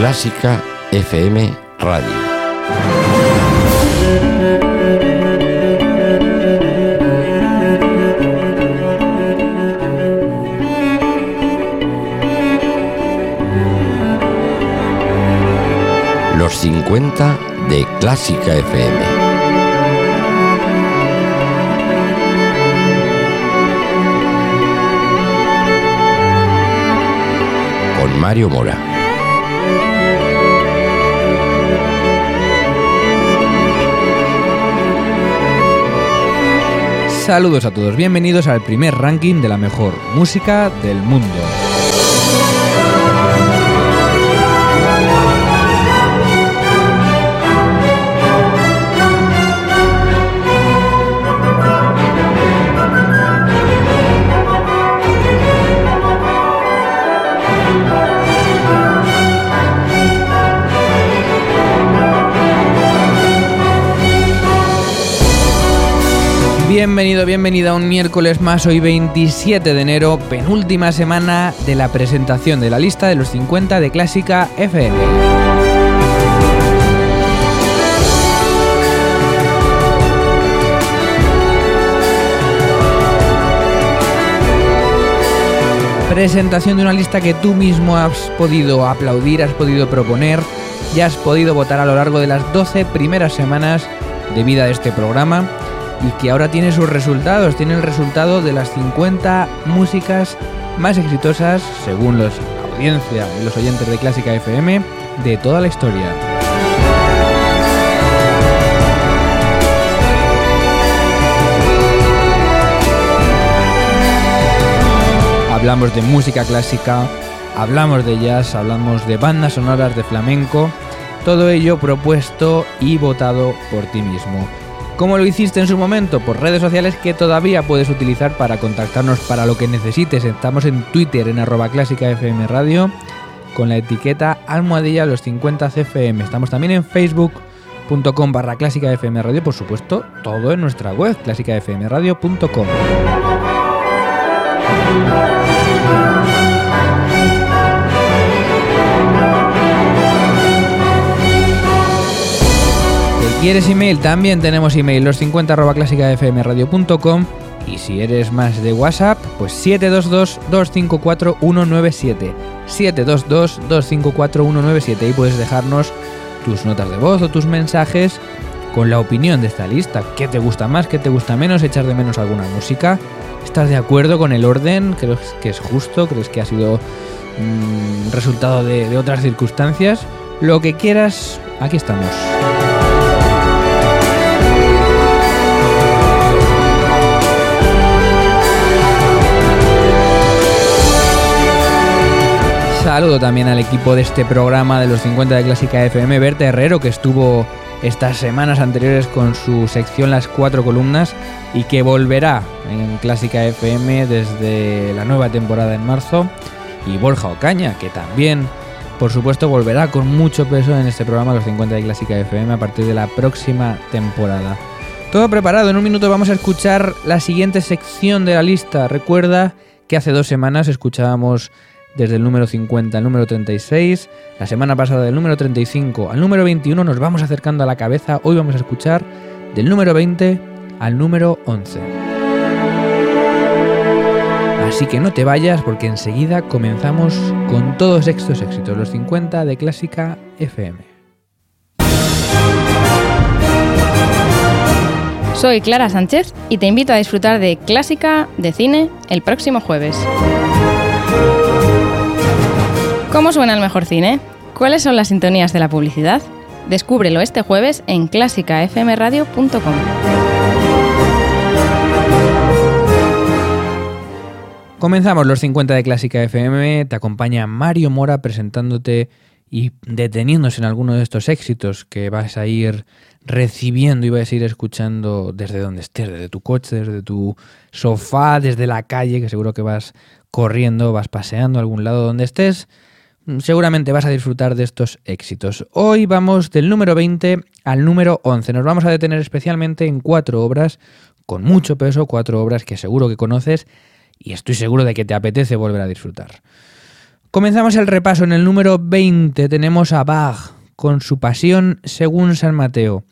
Clásica FM Radio. Los 50 de Clásica FM. Mario Mora. Saludos a todos, bienvenidos al primer ranking de la mejor música del mundo. Bienvenido, bienvenida a un miércoles más, hoy 27 de enero, penúltima semana de la presentación de la lista de los 50 de Clásica FM. Presentación de una lista que tú mismo has podido aplaudir, has podido proponer y has podido votar a lo largo de las 12 primeras semanas de vida de este programa y que ahora tiene sus resultados. Tiene el resultado de las 50 músicas más exitosas, según la audiencia y los oyentes de Clásica FM, de toda la historia. Hablamos de música clásica, hablamos de jazz, hablamos de bandas sonoras de flamenco, todo ello propuesto y votado por ti mismo. ¿Cómo lo hiciste en su momento? Por redes sociales que todavía puedes utilizar para contactarnos para lo que necesites. Estamos en Twitter en arroba clásica FM Radio con la etiqueta almohadilla los 50 CFM. Estamos también en facebook.com barra clásica FM Radio, por supuesto, todo en nuestra web, clásicafmradio.com. ¿Quieres email? También tenemos email, los 50 arroba clásicafmradio.com y si eres más de WhatsApp, pues 722-254-197. 722-254-197 y puedes dejarnos tus notas de voz o tus mensajes con la opinión de esta lista. ¿Qué te gusta más? ¿Qué te gusta menos? ¿Echar de menos alguna música? ¿Estás de acuerdo con el orden? ¿Crees que es justo? ¿Crees que ha sido un resultado de otras circunstancias? Lo que quieras, aquí estamos. Saludo también al equipo de este programa de los 50 de Clásica FM, Berta Herrero, que estuvo estas semanas anteriores con su sección Las Cuatro Columnas y que volverá en Clásica FM desde la nueva temporada en marzo. Y Borja Ocaña, que también, por supuesto, volverá con mucho peso en este programa Los 50 de Clásica FM a partir de la próxima temporada. Todo preparado, en un minuto vamos a escuchar la siguiente sección de la lista. Recuerda que hace dos semanas escuchábamos desde el número 50 al número 36. La semana pasada del número 35 al número 21 nos vamos acercando a la cabeza. Hoy vamos a escuchar del número 20 al número 11. Así que no te vayas porque enseguida comenzamos con todos estos éxitos, los 50 de Clásica FM. Soy Clara Sánchez y te invito a disfrutar de Clásica de Cine el próximo jueves. ¿Cómo suena el mejor cine? ¿Cuáles son las sintonías de la publicidad? Descúbrelo este jueves en clásicafmradio.com. Comenzamos los 50 de Clásica FM. Te acompaña Mario Mora presentándote y deteniéndose en alguno de estos éxitos que vas a ir recibiendo y vas a ir escuchando desde donde estés, desde tu coche, desde tu sofá, desde la calle, que seguro que vas corriendo, vas paseando a algún lado donde estés seguramente vas a disfrutar de estos éxitos. Hoy vamos del número 20 al número 11. Nos vamos a detener especialmente en cuatro obras con mucho peso, cuatro obras que seguro que conoces y estoy seguro de que te apetece volver a disfrutar. Comenzamos el repaso. En el número 20 tenemos a Bach con su Pasión según San Mateo.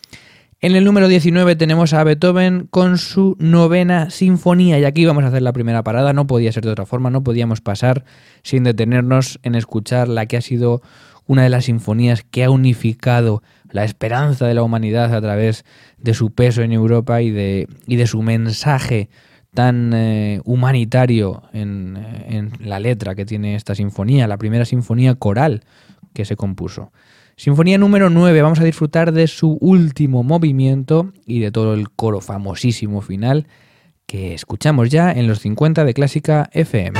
En el número 19 tenemos a Beethoven con su novena sinfonía y aquí vamos a hacer la primera parada, no podía ser de otra forma, no podíamos pasar sin detenernos en escuchar la que ha sido una de las sinfonías que ha unificado la esperanza de la humanidad a través de su peso en Europa y de, y de su mensaje tan eh, humanitario en, en la letra que tiene esta sinfonía, la primera sinfonía coral que se compuso. Sinfonía número 9, vamos a disfrutar de su último movimiento y de todo el coro famosísimo final que escuchamos ya en los 50 de Clásica FM.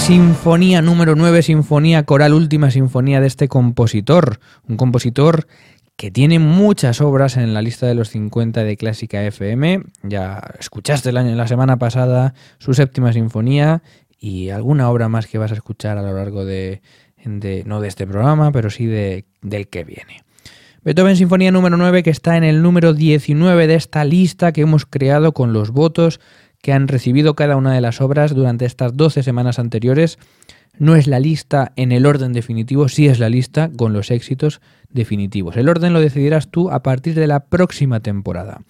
Sinfonía número 9, Sinfonía Coral, última sinfonía de este compositor. Un compositor que tiene muchas obras en la lista de los 50 de Clásica FM. Ya escuchaste la semana pasada su séptima sinfonía y alguna obra más que vas a escuchar a lo largo de, no de este programa, pero sí de, del que viene. Beethoven Sinfonía número 9 que está en el número 19 de esta lista que hemos creado con los votos que han recibido cada una de las obras durante estas 12 semanas anteriores. No es la lista en el orden definitivo, sí es la lista con los éxitos definitivos. El orden lo decidirás tú a partir de la próxima temporada.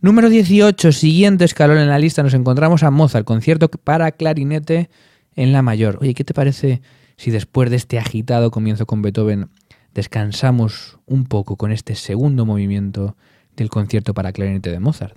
Número 18, siguiente escalón en la lista, nos encontramos a Mozart, concierto para clarinete en la mayor. Oye, ¿qué te parece si después de este agitado comienzo con Beethoven descansamos un poco con este segundo movimiento del concierto para clarinete de Mozart?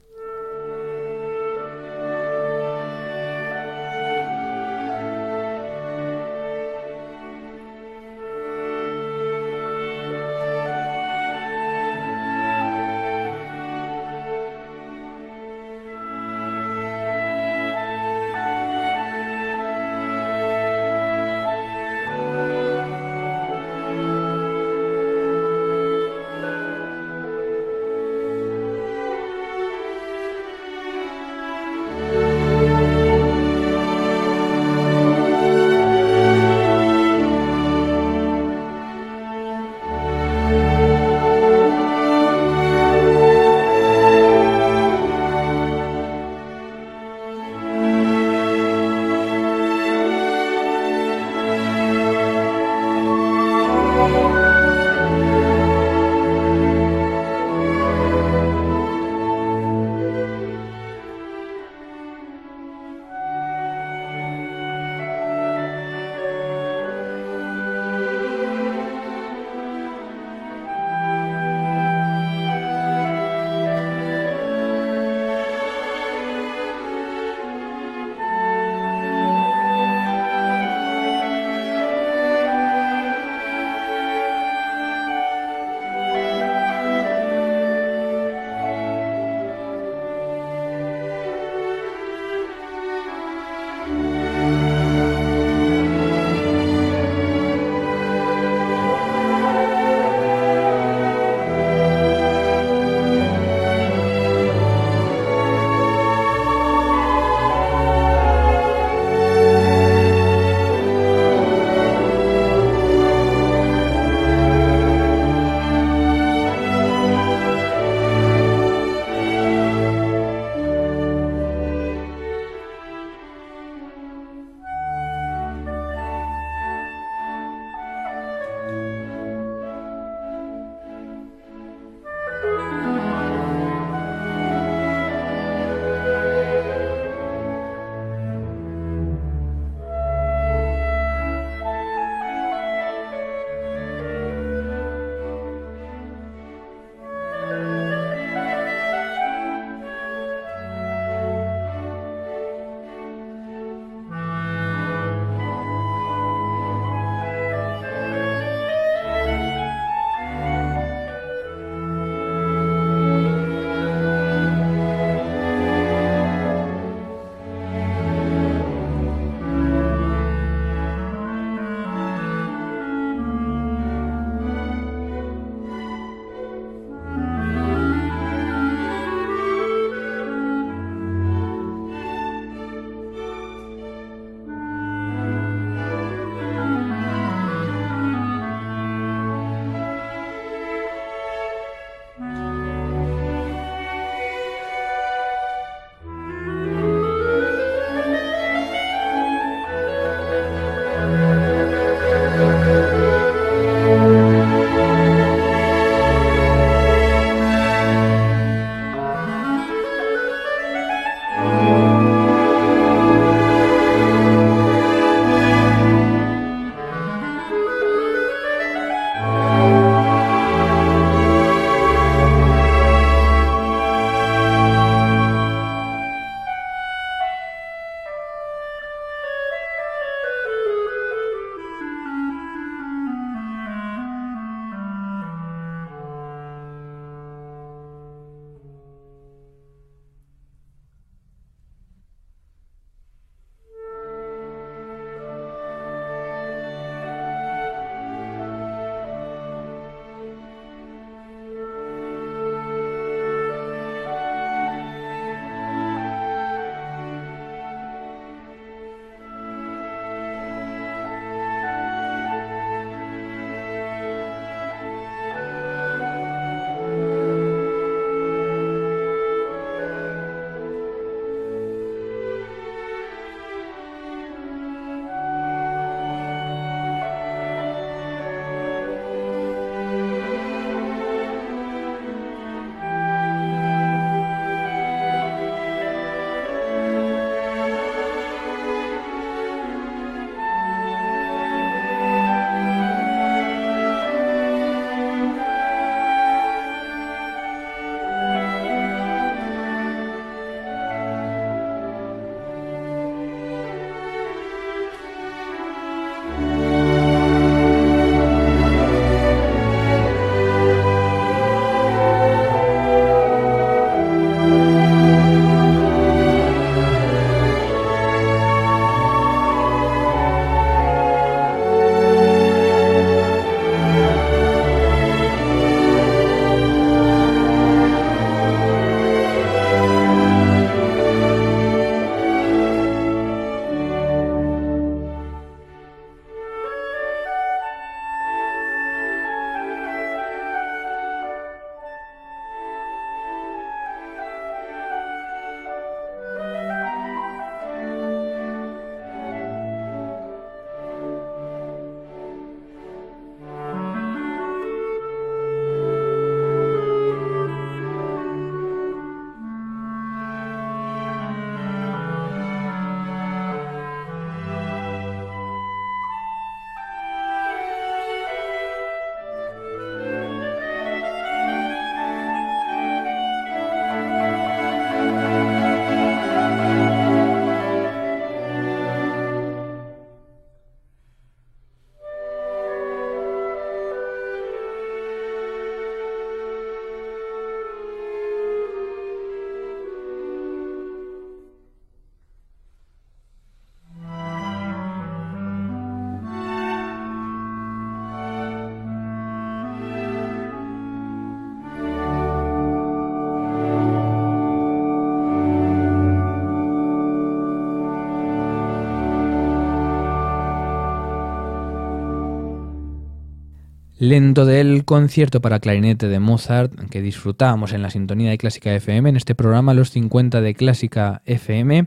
Lento del concierto para clarinete de Mozart que disfrutábamos en la sintonía de Clásica FM, en este programa Los 50 de Clásica FM,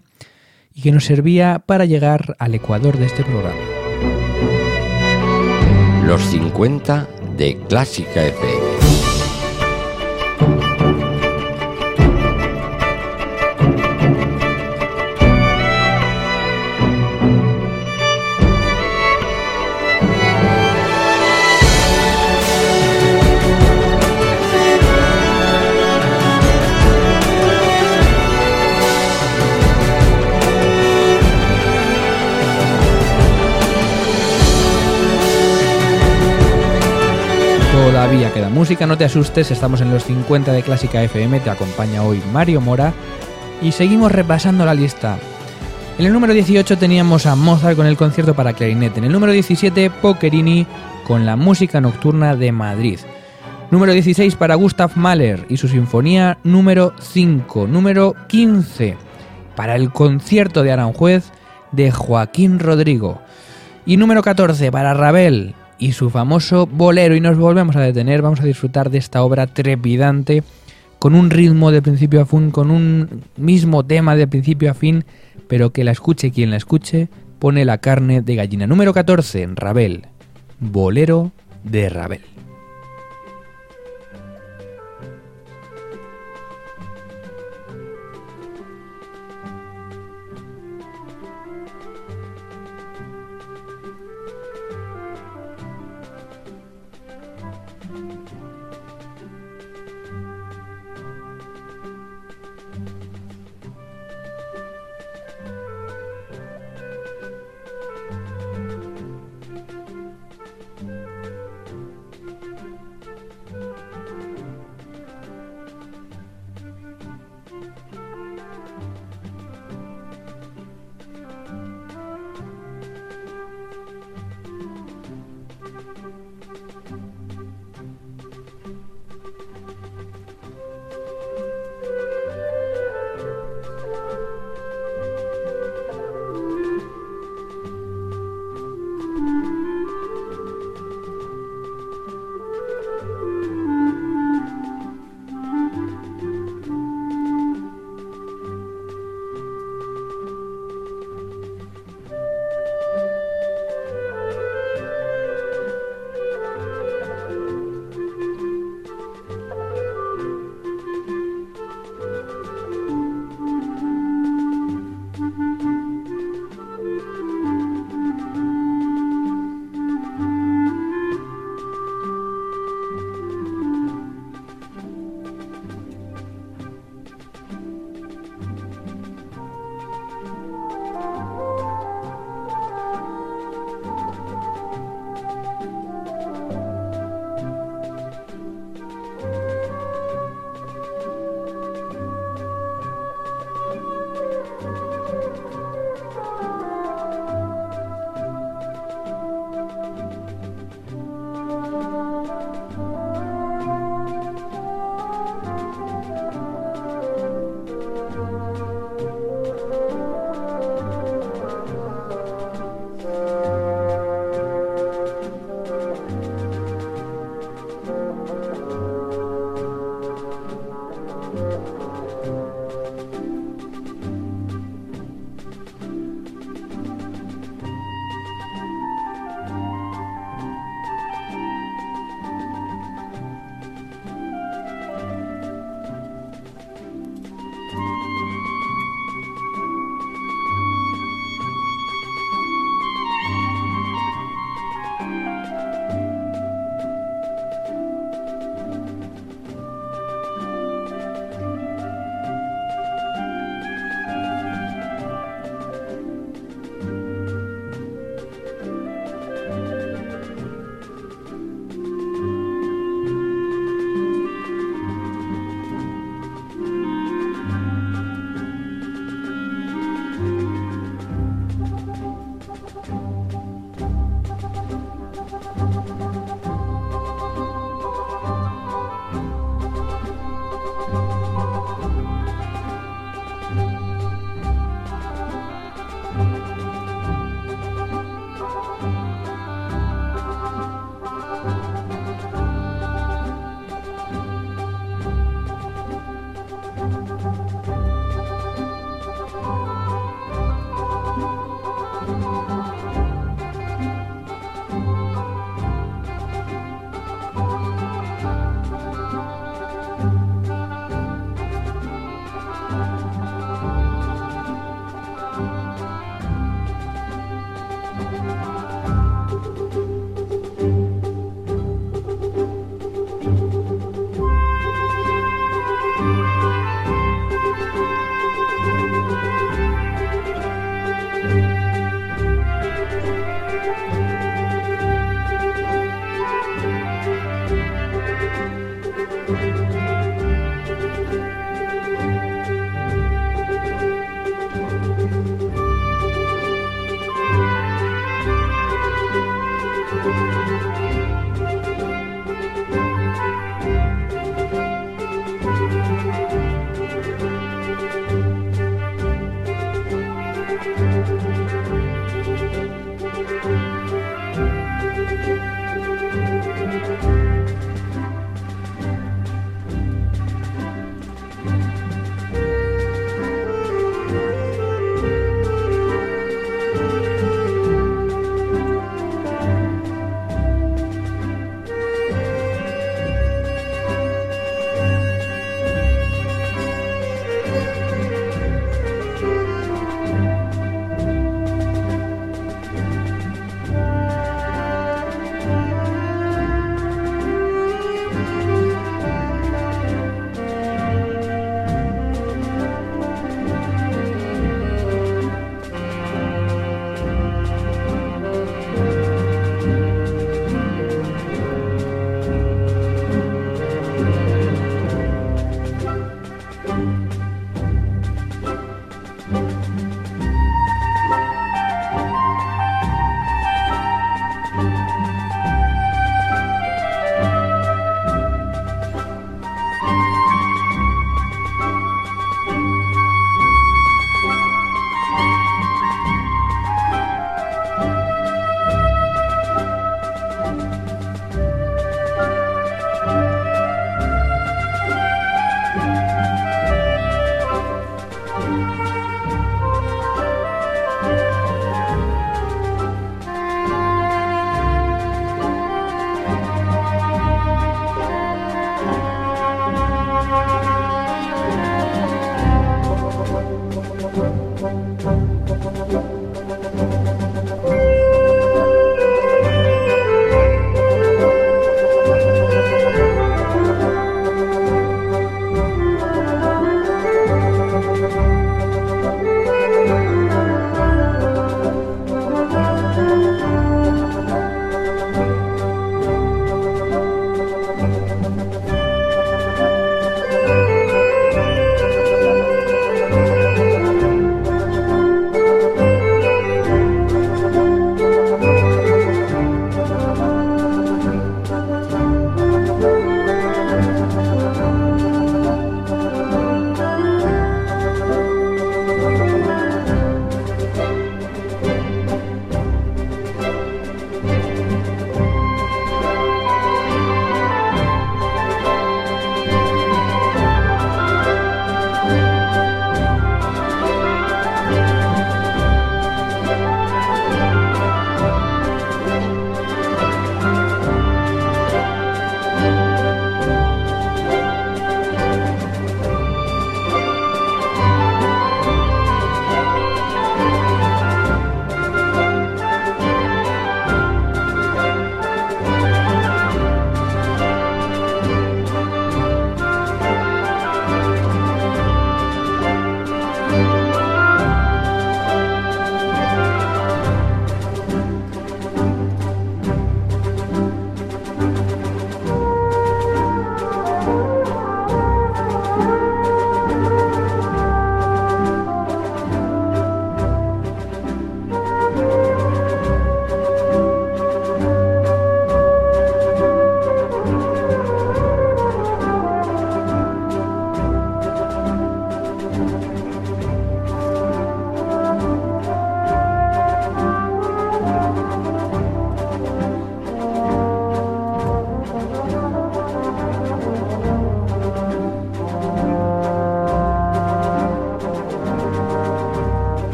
y que nos servía para llegar al ecuador de este programa. Los 50 de Clásica FM. Todavía queda música, no te asustes, estamos en los 50 de Clásica FM, te acompaña hoy Mario Mora y seguimos repasando la lista. En el número 18 teníamos a Mozart con el concierto para clarinete, en el número 17 Pocherini con la música nocturna de Madrid. Número 16 para Gustav Mahler y su sinfonía número 5. Número 15 para el concierto de Aranjuez de Joaquín Rodrigo. Y número 14 para Ravel y su famoso bolero. Y nos volvemos a detener, vamos a disfrutar de esta obra trepidante, con un ritmo de principio a fin, con un mismo tema de principio a fin, pero que la escuche quien la escuche, pone la carne de gallina. Número 14, Ravel. Bolero de Ravel.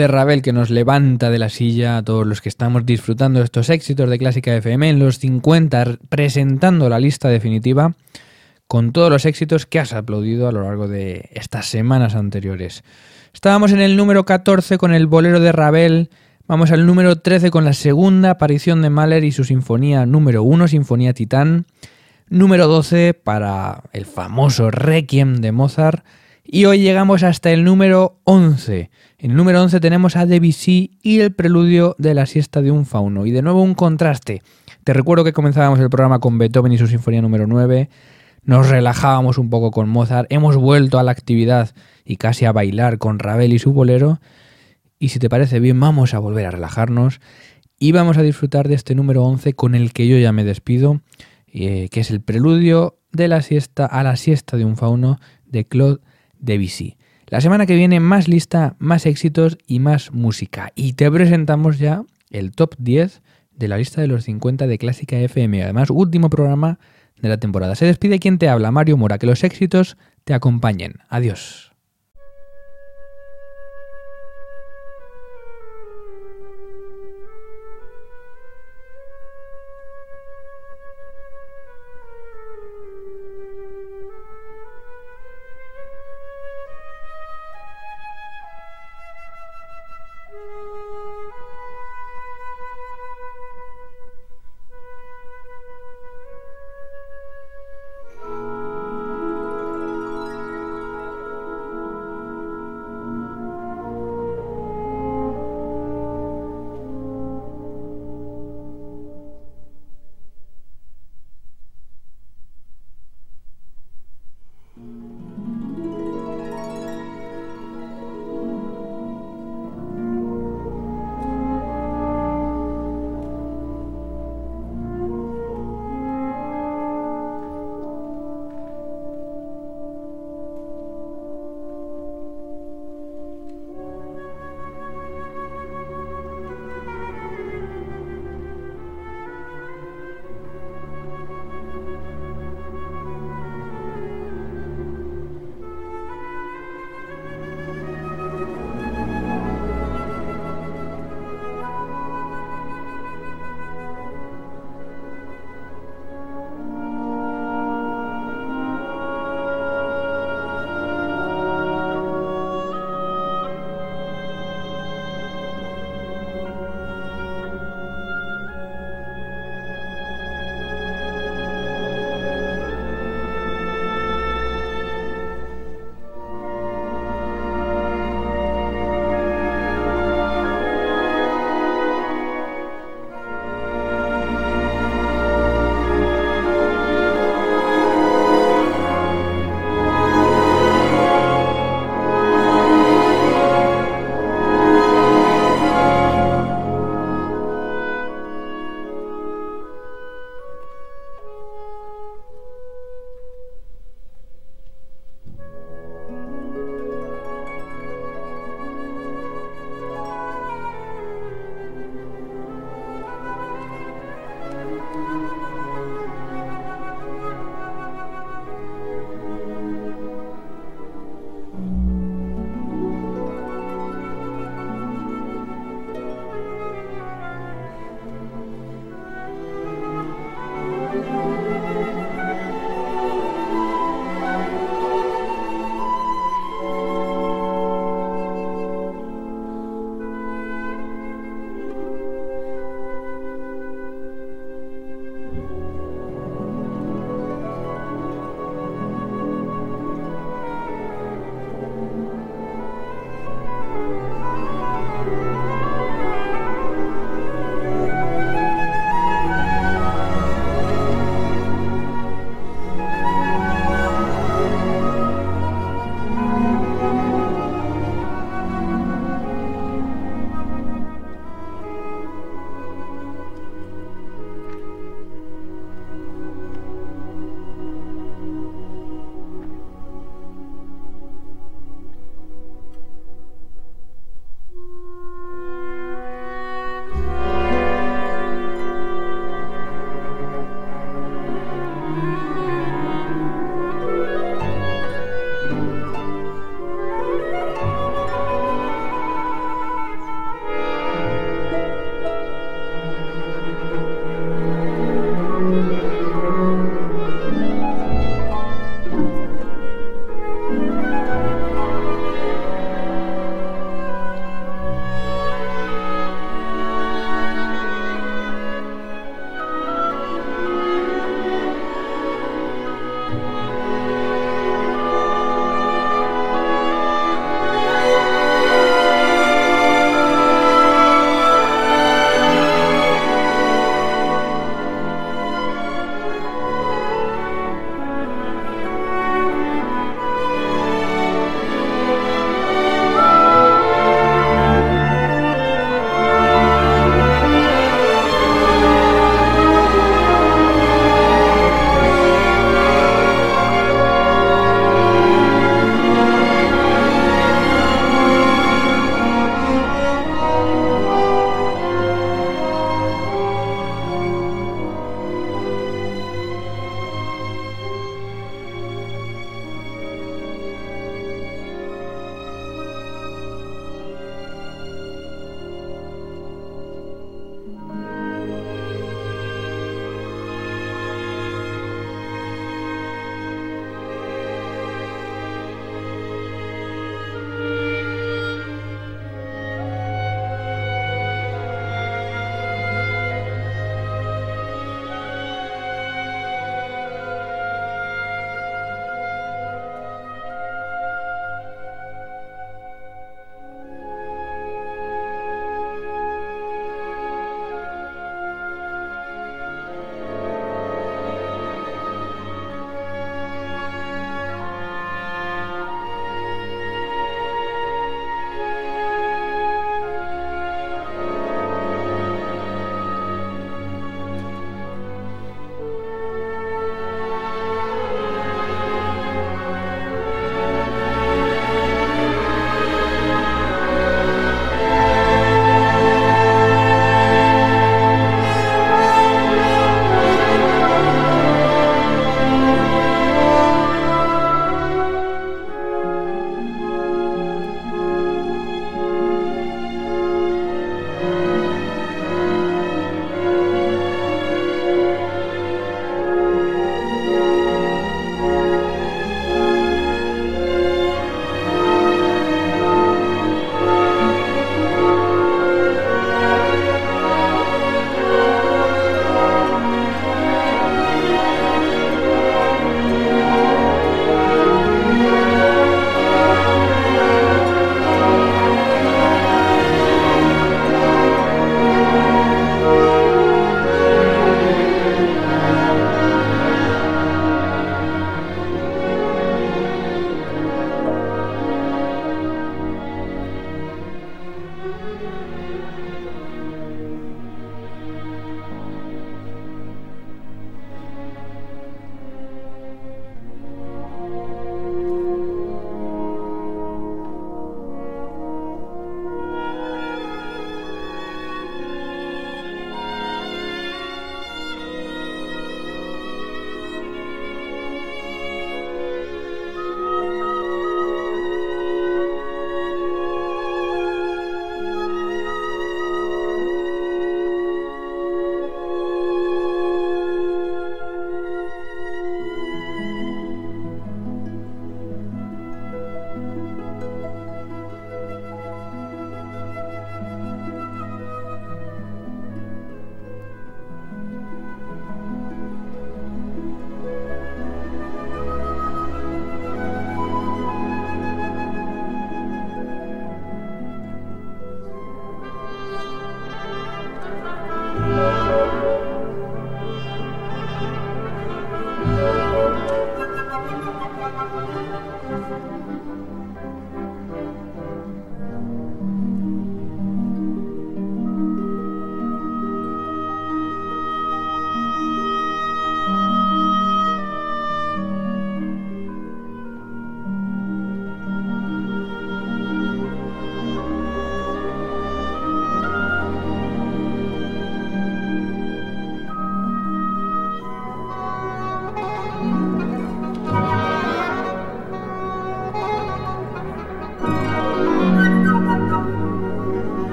De Ravel que nos levanta de la silla a todos los que estamos disfrutando estos éxitos de Clásica FM en los 50, presentando la lista definitiva con todos los éxitos que has aplaudido a lo largo de estas semanas anteriores. Estábamos en el número 14 con el bolero de Ravel, vamos al número 13 con la segunda aparición de Mahler y su sinfonía número 1, Sinfonía Titán, número 12 para el famoso Requiem de Mozart, y hoy llegamos hasta el número 11. En el número 11 tenemos a Debussy y el preludio de la siesta de un fauno. Y de nuevo un contraste. Te recuerdo que comenzábamos el programa con Beethoven y su sinfonía número 9. Nos relajábamos un poco con Mozart. Hemos vuelto a la actividad y casi a bailar con Ravel y su bolero. Y si te parece bien, vamos a volver a relajarnos y vamos a disfrutar de este número 11 con el que yo ya me despido, eh, que es el preludio de la siesta a la siesta de un fauno de Claude Debussy. La semana que viene más lista, más éxitos y más música. Y te presentamos ya el top 10 de la lista de los 50 de Clásica FM. Además, último programa de la temporada. Se despide quien te habla, Mario Mora. Que los éxitos te acompañen. Adiós.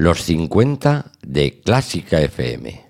Los 50 de Clásica FM.